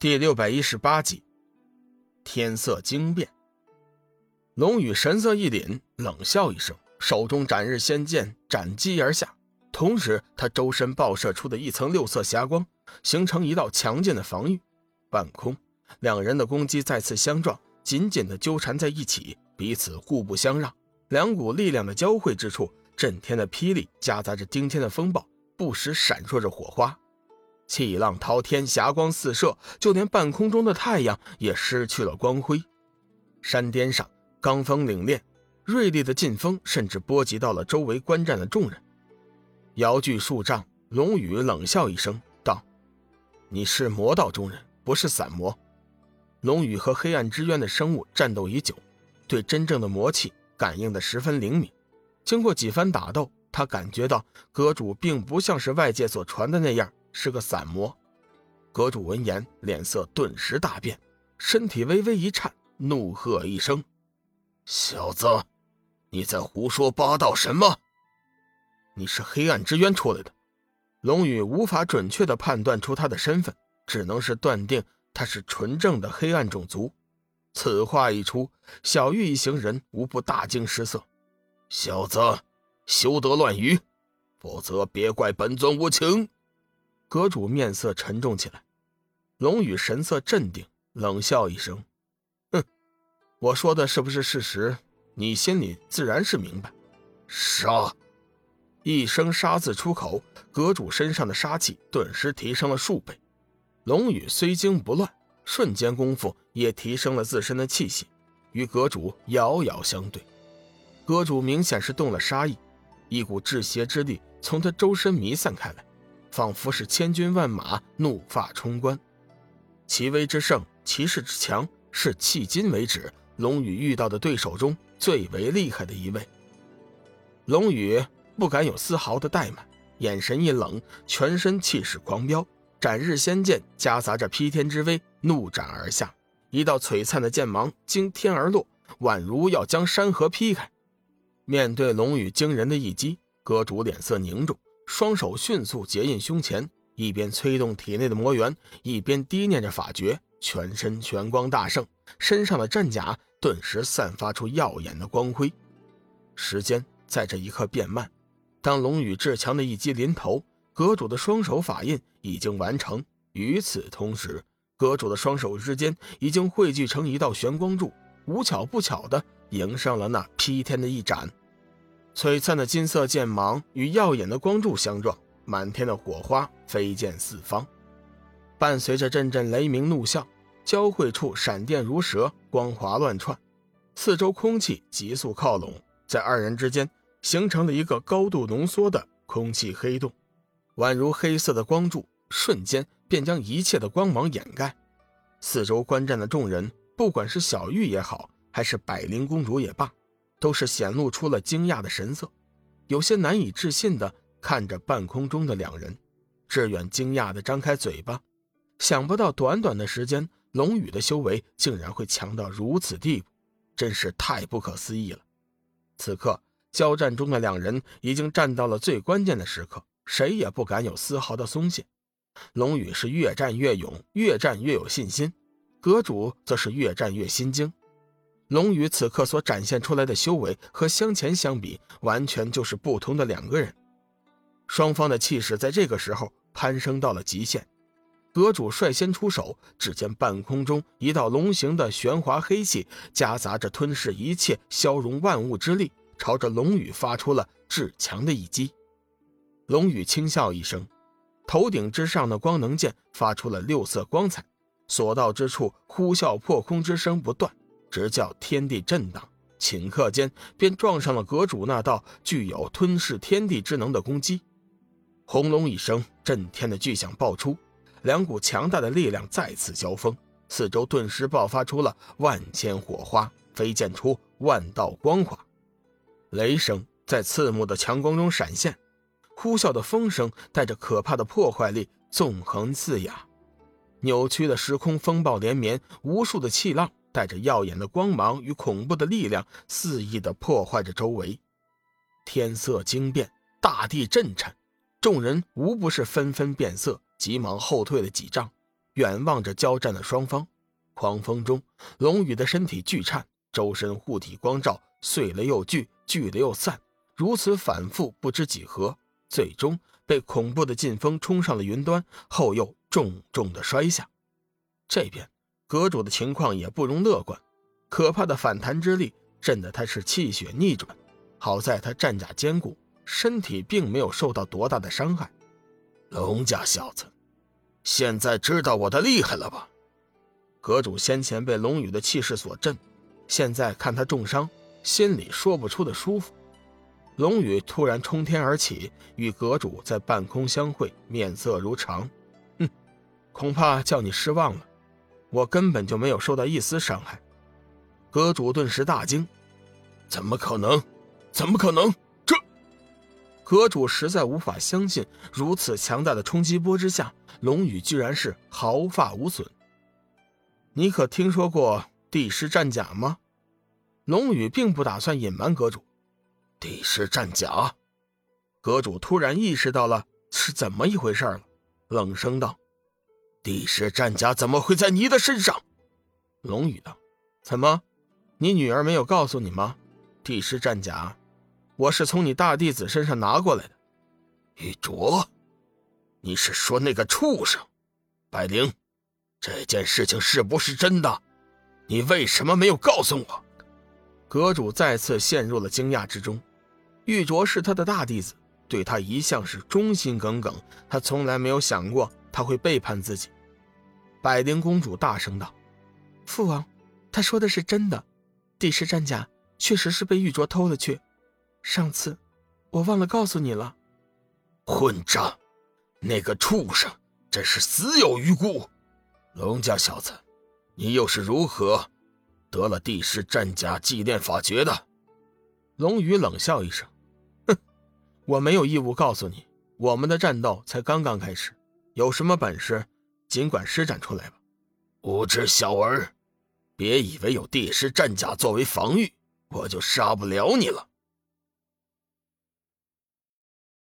第六百一十八集，天色惊变。龙宇神色一凛，冷笑一声，手中斩日仙剑斩击而下，同时他周身爆射出的一层六色霞光，形成一道强劲的防御。半空，两人的攻击再次相撞，紧紧的纠缠在一起，彼此互不相让。两股力量的交汇之处，震天的霹雳夹杂着惊天的风暴，不时闪烁着火花。气浪滔天，霞光四射，就连半空中的太阳也失去了光辉。山巅上，罡风凛冽，锐利的劲风甚至波及到了周围观战的众人。遥距数丈，龙宇冷笑一声道：“你是魔道中人，不是散魔。”龙宇和黑暗之渊的生物战斗已久，对真正的魔气感应的十分灵敏。经过几番打斗，他感觉到阁主并不像是外界所传的那样。是个散魔，阁主闻言脸色顿时大变，身体微微一颤，怒喝一声：“小子，你在胡说八道什么？你是黑暗之渊出来的？”龙宇无法准确的判断出他的身份，只能是断定他是纯正的黑暗种族。此话一出，小玉一行人无不大惊失色：“小子，休得乱语，否则别怪本尊无情。”阁主面色沉重起来，龙宇神色镇定，冷笑一声：“哼，我说的是不是事实？你心里自然是明白。”杀！一声杀字出口，阁主身上的杀气顿时提升了数倍。龙宇虽惊不乱，瞬间功夫也提升了自身的气息，与阁主遥遥相对。阁主明显是动了杀意，一股制邪之力从他周身弥散开来。仿佛是千军万马怒发冲冠，其威之盛，其势之强，是迄今为止龙宇遇到的对手中最为厉害的一位。龙宇不敢有丝毫的怠慢，眼神一冷，全身气势狂飙，斩日仙剑夹杂着劈天之威，怒斩而下，一道璀璨的剑芒惊天而落，宛如要将山河劈开。面对龙宇惊人的一击，阁主脸色凝重。双手迅速结印胸前，一边催动体内的魔元，一边低念着法诀，全身玄光大盛，身上的战甲顿时散发出耀眼的光辉。时间在这一刻变慢，当龙宇至强的一击临头，阁主的双手法印已经完成。与此同时，阁主的双手之间已经汇聚成一道玄光柱，无巧不巧的迎上了那劈天的一斩。璀璨的金色剑芒与耀眼的光柱相撞，满天的火花飞溅四方，伴随着阵阵雷鸣怒啸，交汇处闪电如蛇，光华乱窜，四周空气急速靠拢，在二人之间形成了一个高度浓缩的空气黑洞，宛如黑色的光柱，瞬间便将一切的光芒掩盖。四周观战的众人，不管是小玉也好，还是百灵公主也罢。都是显露出了惊讶的神色，有些难以置信的看着半空中的两人。志远惊讶的张开嘴巴，想不到短短的时间，龙宇的修为竟然会强到如此地步，真是太不可思议了。此刻交战中的两人已经站到了最关键的时刻，谁也不敢有丝毫的松懈。龙宇是越战越勇，越战越有信心；阁主则是越战越心惊。龙宇此刻所展现出来的修为和先前相比，完全就是不同的两个人。双方的气势在这个时候攀升到了极限。阁主率先出手，只见半空中一道龙形的玄华黑气，夹杂着吞噬一切、消融万物之力，朝着龙宇发出了至强的一击。龙宇轻笑一声，头顶之上的光能剑发出了六色光彩，所到之处呼啸破空之声不断。直叫天地震荡，顷刻间便撞上了阁主那道具有吞噬天地之能的攻击。轰隆一声，震天的巨响爆出，两股强大的力量再次交锋，四周顿时爆发出了万千火花，飞溅出万道光华。雷声在刺目的强光中闪现，呼啸的风声带着可怕的破坏力纵横四野，扭曲的时空风暴连绵，无数的气浪。带着耀眼的光芒与恐怖的力量，肆意的破坏着周围。天色惊变，大地震颤，众人无不是纷纷变色，急忙后退了几丈。远望着交战的双方。狂风中，龙宇的身体剧颤，周身护体光照碎了又聚，聚了又散，如此反复不知几何，最终被恐怖的劲风冲上了云端，后又重重的摔下。这边阁主的情况也不容乐观，可怕的反弹之力震得他是气血逆转。好在他战甲坚固，身体并没有受到多大的伤害。龙家小子，现在知道我的厉害了吧？阁主先前被龙宇的气势所震，现在看他重伤，心里说不出的舒服。龙宇突然冲天而起，与阁主在半空相会，面色如常。哼，恐怕叫你失望了，我根本就没有受到一丝伤害。阁主顿时大惊：怎么可能？怎么可能？这阁主实在无法相信，如此强大的冲击波之下，龙宇居然是毫发无损。你可听说过帝师战甲吗？龙宇并不打算隐瞒阁主。帝师战甲，阁主突然意识到了是怎么一回事了，冷声道：“帝师战甲怎么会在你的身上？”龙宇道：“怎么，你女儿没有告诉你吗？帝师战甲。”我是从你大弟子身上拿过来的，玉卓，你是说那个畜生？百灵，这件事情是不是真的？你为什么没有告诉我？阁主再次陷入了惊讶之中。玉卓是他的大弟子，对他一向是忠心耿耿，他从来没有想过他会背叛自己。百灵公主大声道：“父王，他说的是真的，帝师战甲确实是被玉卓偷了去。”上次，我忘了告诉你了。混账！那个畜生真是死有余辜。龙家小子，你又是如何得了帝师战甲祭炼法诀的？龙宇冷笑一声：“哼，我没有义务告诉你。我们的战斗才刚刚开始，有什么本事尽管施展出来吧。”无知小儿，别以为有帝师战甲作为防御，我就杀不了你了。